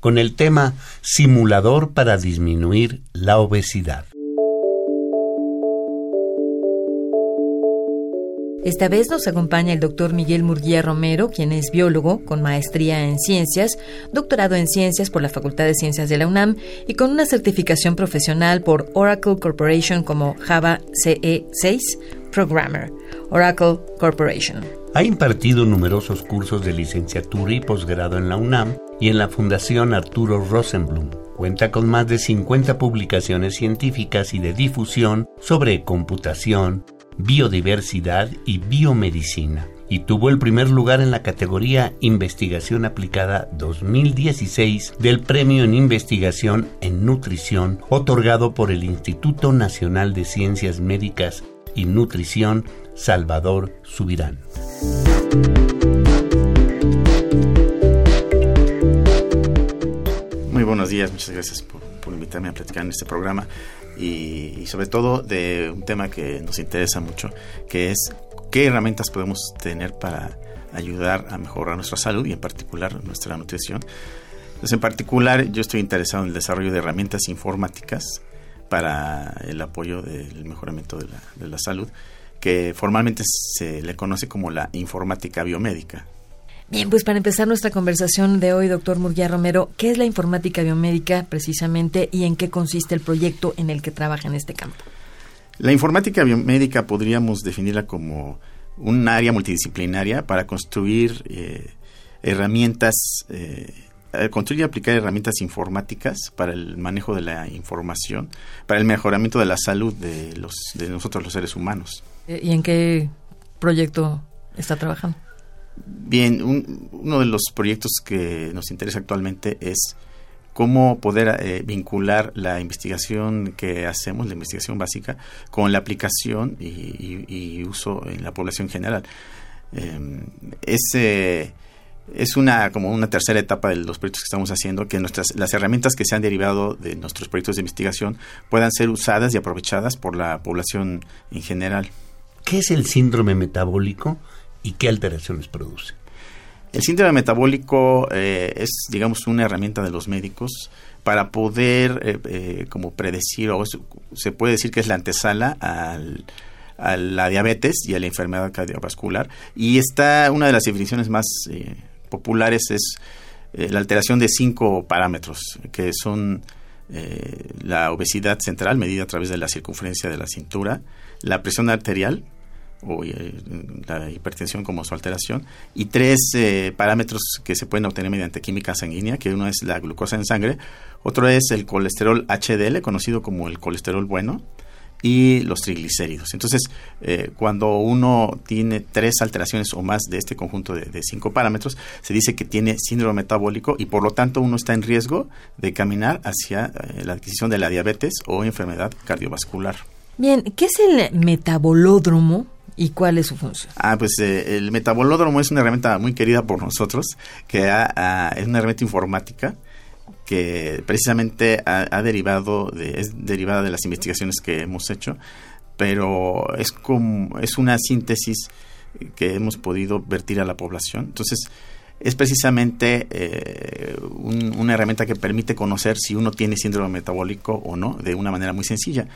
con el tema Simulador para disminuir la obesidad. Esta vez nos acompaña el doctor Miguel Murguía Romero, quien es biólogo con maestría en ciencias, doctorado en ciencias por la Facultad de Ciencias de la UNAM y con una certificación profesional por Oracle Corporation como Java CE6 Programmer. Oracle Corporation. Ha impartido numerosos cursos de licenciatura y posgrado en la UNAM y en la Fundación Arturo Rosenblum. Cuenta con más de 50 publicaciones científicas y de difusión sobre computación, biodiversidad y biomedicina y tuvo el primer lugar en la categoría Investigación Aplicada 2016 del Premio en Investigación en Nutrición otorgado por el Instituto Nacional de Ciencias Médicas y Nutrición Salvador Subirán. Buenos días, muchas gracias por, invitarme a platicar en este programa y, sobre todo de un tema que nos interesa mucho, que es qué herramientas podemos tener para ayudar a mejorar nuestra salud y en particular nuestra nutrición. Entonces, en particular, yo estoy interesado en el desarrollo de herramientas informáticas para el apoyo del mejoramiento de la, de la salud, que formalmente se le conoce como la informática biomédica. Bien, pues para empezar nuestra conversación de hoy, doctor Murguía Romero, ¿qué es la informática biomédica precisamente y en qué consiste el proyecto en el que trabaja en este campo? La informática biomédica podríamos definirla como un área multidisciplinaria para construir eh, herramientas, eh, construir y aplicar herramientas informáticas para el manejo de la información, para el mejoramiento de la salud de, los, de nosotros los seres humanos. ¿Y en qué proyecto está trabajando? Bien, uno de los proyectos que nos interesa actualmente es cómo poder eh, vincular la investigación que hacemos, la investigación básica, con la aplicación y, uso en la población general. Eh, es, es una como una tercera etapa de los proyectos que estamos haciendo, que nuestras las herramientas que se han derivado de nuestros proyectos de investigación puedan ser usadas y aprovechadas por la población en general. ¿Qué es el síndrome metabólico? Y qué alteraciones produce. El síndrome metabólico eh, es, digamos, una herramienta de los médicos para poder, eh, eh, como predecir, o se puede decir que es la antesala al, a la diabetes y a la enfermedad cardiovascular. Y está, una de las definiciones más populares es la alteración de cinco parámetros, que son la obesidad central, medida a través de la circunferencia de la cintura, la presión arterial, o eh, la hipertensión como su alteración, y tres eh, parámetros que se pueden obtener mediante química sanguínea, que uno es la glucosa en sangre, otro es el colesterol HDL, conocido como el colesterol bueno, y los triglicéridos. Entonces, eh, cuando uno tiene tres alteraciones o más de este conjunto de, cinco parámetros, se dice que tiene síndrome metabólico y por lo tanto uno está en riesgo de caminar hacia la adquisición de la diabetes o enfermedad cardiovascular. Bien, ¿qué es el metabolódromo? ¿Y cuál es su función? Ah, pues eh, el metabolódromo es una herramienta muy querida por nosotros, que es una herramienta informática que precisamente ha, derivado de, es derivada de las investigaciones que hemos hecho, pero es como es una síntesis que hemos podido vertir a la población. Entonces, es precisamente eh, una herramienta que permite conocer si uno tiene síndrome metabólico o no de una manera muy sencilla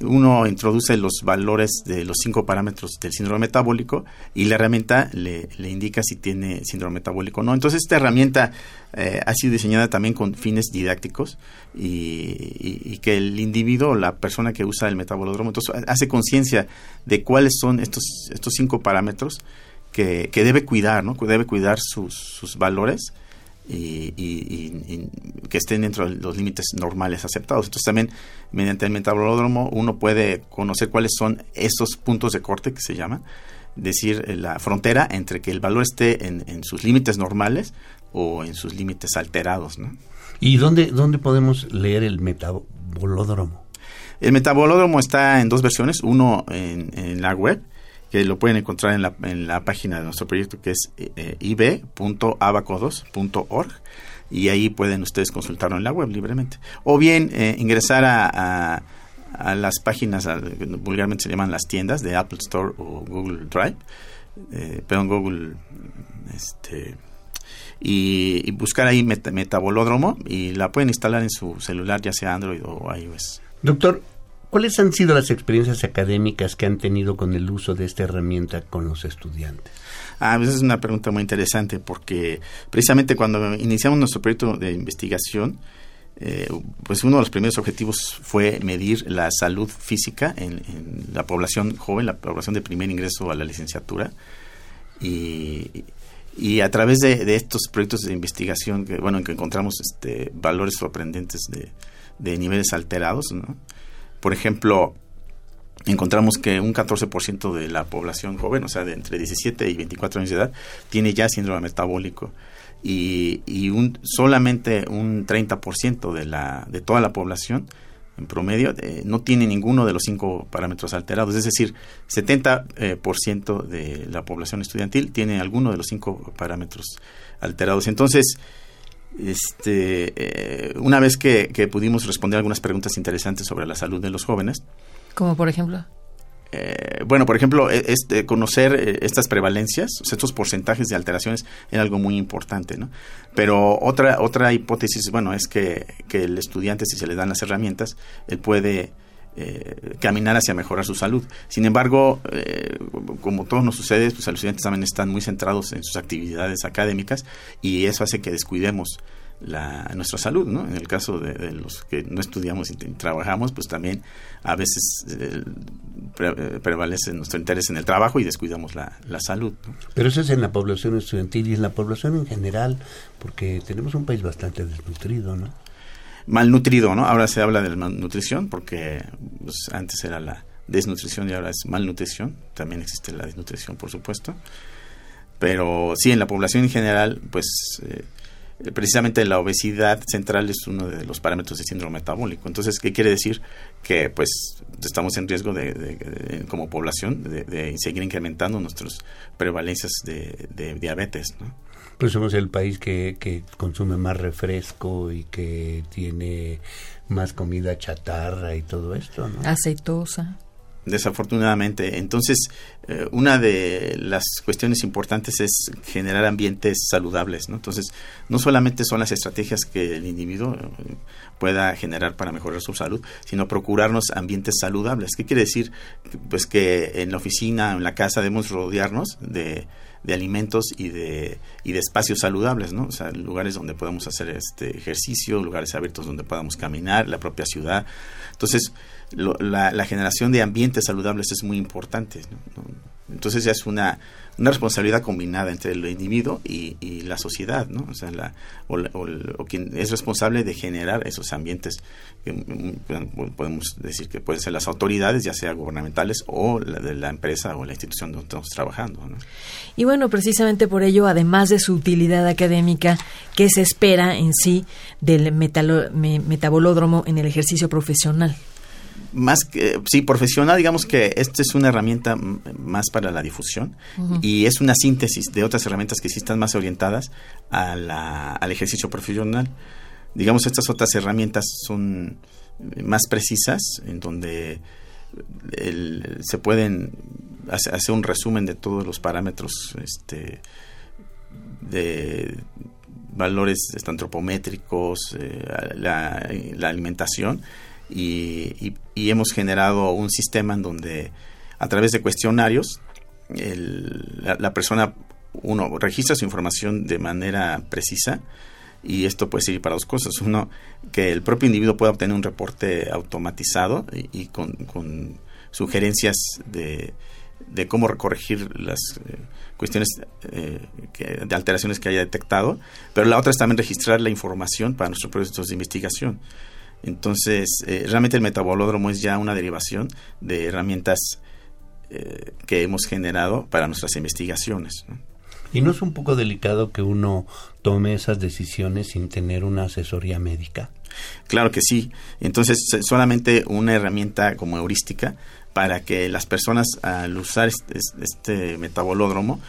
uno introduce los valores de los cinco parámetros del síndrome metabólico y la herramienta le, indica si tiene síndrome metabólico o no. Entonces esta herramienta eh, ha sido diseñada también con fines didácticos y, que el individuo, la persona que usa el metabolódromo, entonces hace conciencia de cuáles son estos, estos cinco parámetros que, debe cuidar, ¿no? Debe cuidar sus, sus valores y, que estén dentro de los límites normales aceptados. Entonces también mediante el metabolódromo uno puede conocer cuáles son esos puntos de corte que se llaman, decir eh, la frontera entre que el valor esté en, sus límites normales o en sus límites alterados. ¿Y dónde, dónde podemos leer el metabolódromo? El metabolódromo está en dos versiones, uno en, la web, que lo pueden encontrar en la, en la página de nuestro proyecto que es eh, ib.abacodos.org y ahí pueden ustedes consultarlo en la web libremente. O bien eh, ingresar a, a, las páginas, vulgarmente se llaman las tiendas de Apple Store o Google Drive, eh, perdón, Google, este, y, buscar ahí Metabolódromo y la pueden instalar en su celular, ya sea Android o iOS. Doctor, ¿cuáles han sido las experiencias académicas que han tenido con el uso de esta herramienta con los estudiantes? Ah, pues es una pregunta muy interesante porque precisamente cuando iniciamos nuestro proyecto de investigación, eh, pues uno de los primeros objetivos fue medir la salud física en, la población joven, la población de primer ingreso a la licenciatura. Y, a través de, estos proyectos de investigación, bueno, en que encontramos este, valores sorprendentes de, de niveles alterados, ¿no? Por ejemplo, encontramos que un 14% de la población joven, o sea, de entre 17 y 24 años de edad, tiene ya síndrome metabólico y, y un, solamente un 30% de, la, de toda la población en promedio eh, no tiene ninguno de los cinco parámetros alterados, es decir, 70% eh, por ciento de la población estudiantil tiene alguno de los cinco parámetros alterados. Entonces, este, eh, una vez que, que pudimos responder algunas preguntas interesantes sobre la salud de los jóvenes, como por ejemplo. Eh, bueno, por ejemplo, e, este, conocer eh, estas prevalencias, estos porcentajes de alteraciones, es algo muy importante, ¿no? Pero otra, otra hipótesis, bueno, es que, que el estudiante, si se le dan las herramientas, él puede eh, caminar hacia mejorar su salud. Sin embargo, como todo nos sucede, pues los estudiantes también están muy centrados en sus actividades académicas y eso hace que descuidemos la, nuestra salud, ¿no? En el caso de, los que no estudiamos y trabajamos, pues también a veces eh, prevalece nuestro interés en el trabajo y descuidamos la, salud. Pero eso es en la población estudiantil y en la población en general, porque tenemos un país bastante desnutrido, ¿no? Malnutrido, ¿no? Ahora se habla de malnutrición porque pues, antes era la desnutrición y ahora es malnutrición. También existe la desnutrición, por supuesto. Pero sí, en la población en general, pues... Eh, precisamente la obesidad central es uno de los parámetros de síndrome metabólico. Entonces, ¿qué quiere decir? Que pues estamos en riesgo de, como población de, seguir incrementando nuestras prevalencias de, diabetes. ¿no? Pues somos el país que, que consume más refresco y que tiene más comida chatarra y todo esto, ¿no? Aceitosa desafortunadamente. Entonces, eh, una de las cuestiones importantes es generar ambientes saludables, ¿no? Entonces, no solamente son las estrategias que el individuo eh, pueda generar para mejorar su salud, sino procurarnos ambientes saludables. ¿Qué quiere decir? Pues que en la oficina, en la casa debemos rodearnos de, de alimentos y de, y de espacios saludables, ¿no? O sea, lugares donde podamos hacer este ejercicio, lugares abiertos donde podamos caminar, la propia ciudad. Entonces, la, generación de ambientes saludables es muy importante. Entonces ya es una, una responsabilidad combinada entre el individuo y, la sociedad, ¿no? O sea, la, o, quien es responsable de generar esos ambientes, que, mm, podemos decir que pueden ser las autoridades, ya sea gubernamentales o la de la empresa o la institución donde estamos trabajando. Y bueno, precisamente por ello, además de su utilidad académica, ¿qué se espera en sí del metabolódromo en el ejercicio profesional? Más que, sí, profesional, digamos que esta es una herramienta más para la difusión y es una síntesis de otras herramientas que sí están más orientadas a la, al ejercicio profesional. Digamos, estas otras herramientas son más precisas, en donde se pueden hacer un resumen de todos los parámetros este, de valores antropométricos, eh, la, la alimentación y, hemos generado un sistema en donde a través de cuestionarios la, persona uno registra su información de manera precisa y esto puede servir para dos cosas. Uno, que el propio individuo pueda obtener un reporte automatizado y, con, sugerencias de, de, cómo corregir las eh, cuestiones eh, de alteraciones que haya detectado, pero la otra es también registrar la información para nuestros proyectos de investigación. Entonces, eh, realmente el metabolódromo es ya una derivación de herramientas eh, que hemos generado para nuestras investigaciones. ¿Y no es un poco delicado que uno tome esas decisiones sin tener una asesoría médica? Claro que sí. Entonces, solamente una herramienta como heurística para que las personas al usar este, este metabolódromo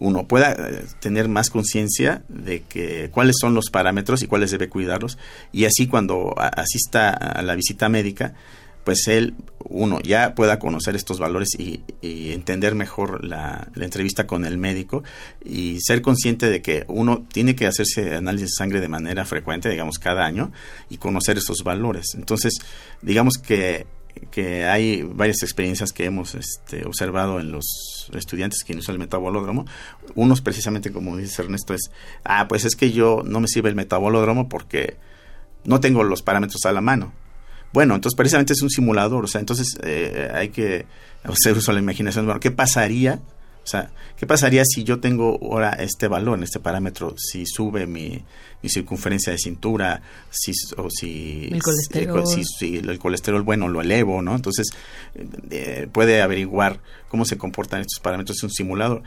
uno pueda eh, tener más conciencia de que cuáles son los parámetros y cuáles debe cuidarlos y así cuando asista a la visita médica pues él, uno, ya pueda conocer estos valores y, entender mejor la, entrevista con el médico y ser consciente de que uno tiene que hacerse análisis de sangre de manera frecuente, digamos, cada año y conocer esos valores. Entonces, digamos que que hay varias experiencias que hemos este, observado en los estudiantes que usan el metabolódromo. Unos precisamente, como dice Ernesto, es, ah, pues es que yo no me sirve el metabolódromo porque no tengo los parámetros a la mano. Bueno, entonces precisamente es un simulador, o sea, entonces eh, hay que hacer uso de la imaginación. Bueno, ¿qué pasaría? O sea, ¿qué pasaría si yo tengo ahora este valor, este parámetro, si sube mi, circunferencia de cintura, si, o si el colesterol, si, el colesterol bueno lo elevo, ¿no? Entonces eh, puede averiguar cómo se comportan estos parámetros en un simulador.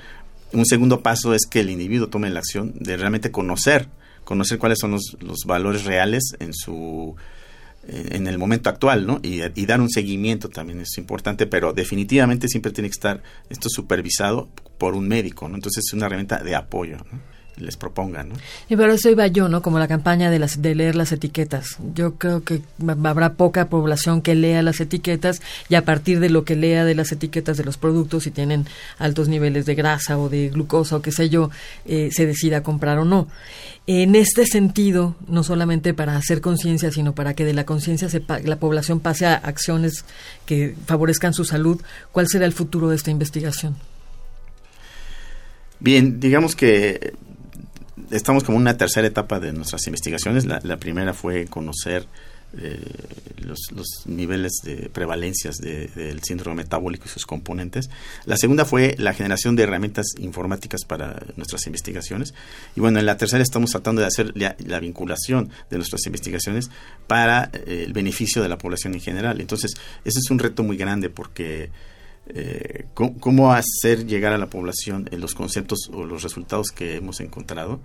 Un segundo paso es que el individuo tome la acción de realmente conocer, conocer cuáles son los, los valores reales en su en el momento actual, ¿no? Y, dar un seguimiento también es importante, pero definitivamente siempre tiene que estar esto supervisado por un médico, ¿no? Entonces es una herramienta de apoyo, ¿no? Les propongan. ¿no? Y pero eso iba yo, ¿no? Como la campaña de, las, de leer las etiquetas. Yo creo que habrá poca población que lea las etiquetas y a partir de lo que lea de las etiquetas de los productos, si tienen altos niveles de grasa o de glucosa o qué sé yo, eh, se decida comprar o no. En este sentido, no solamente para hacer conciencia, sino para que de la conciencia la población pase a acciones que favorezcan su salud, ¿cuál será el futuro de esta investigación? Bien, digamos que estamos como en una tercera etapa de nuestras investigaciones. La, primera fue conocer eh, los, niveles de prevalencias del síndrome metabólico y sus componentes. La segunda fue la generación de herramientas informáticas para nuestras investigaciones. Y bueno, en la tercera estamos tratando de hacer la, vinculación de nuestras investigaciones para eh, el beneficio de la población en general. Entonces, ese es un reto muy grande porque eh, cómo, hacer llegar a la población los conceptos o los resultados que hemos encontrado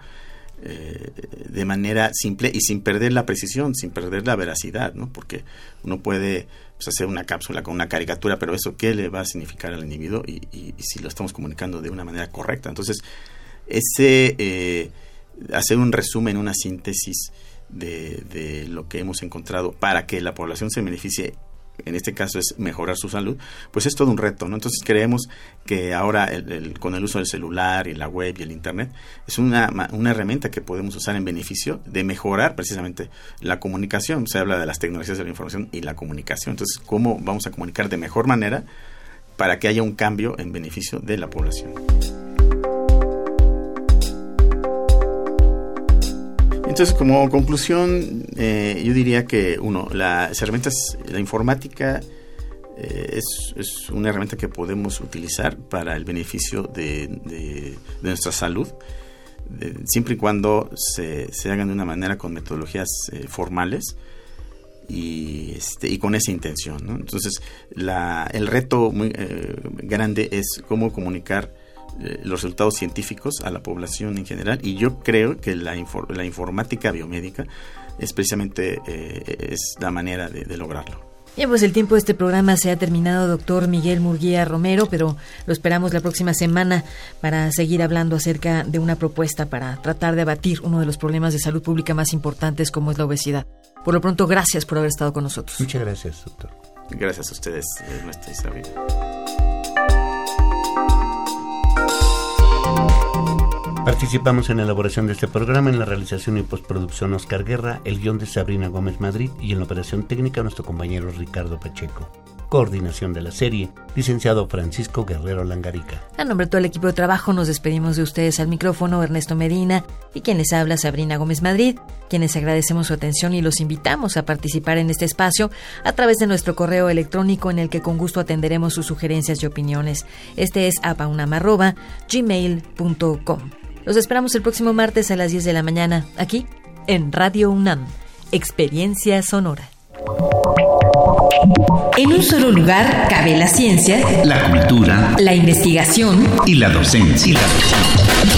eh, de manera simple y sin perder la precisión, sin perder la veracidad, ¿no? Porque uno puede pues, hacer una cápsula con una caricatura, pero eso qué le va a significar al individuo y, si lo estamos comunicando de una manera correcta. Entonces, ese eh, hacer un resumen, una síntesis de, lo que hemos encontrado para que la población se beneficie en este caso es mejorar su salud, pues es todo un reto, ¿no? Entonces creemos que ahora con el uso del celular y la web y el internet es una, una herramienta que podemos usar en beneficio de mejorar precisamente la comunicación. Se habla de las tecnologías de la información y la comunicación. Entonces, ¿cómo vamos a comunicar de mejor manera para que haya un cambio en beneficio de la población? Entonces, como conclusión, eh, yo diría que, uno, las herramientas, la informática eh, es, una herramienta que podemos utilizar para el beneficio de, nuestra salud, siempre y cuando se, hagan de una manera con metodologías eh, formales y, este, y con esa intención. Entonces, la, el reto muy grande es cómo comunicar eh, los resultados científicos a la población en general y yo creo que la, la informática biomédica es precisamente eh, es la manera de, lograrlo. Bien, pues el tiempo de este programa se ha terminado, doctor Miguel Murguía Romero, pero lo esperamos la próxima semana para seguir hablando acerca de una propuesta para tratar de abatir uno de los problemas de salud pública más importantes como es la obesidad. Por lo pronto, gracias por haber estado con nosotros. Muchas gracias, doctor. Gracias a ustedes, nuestra Isabel. Participamos en la elaboración de este programa, en la realización y postproducción Oscar Guerra, el guion de Sabrina Gómez Madrid y en la operación técnica nuestro compañero Ricardo Pacheco. Coordinación de la serie, licenciado Francisco Guerrero Langarica. A nombre de todo el equipo de trabajo nos despedimos de ustedes al micrófono Ernesto Medina y quien les habla Sabrina Gómez Madrid, quienes agradecemos su atención y los invitamos a participar en este espacio a través de nuestro correo electrónico en el que con gusto atenderemos sus sugerencias y opiniones. Este es apaunama.gmail.com. Los esperamos el próximo martes a las 10 de la mañana, aquí en Radio UNAM, Experiencia Sonora. En un solo lugar cabe la ciencia, la cultura, la investigación y la docencia. Y la docencia.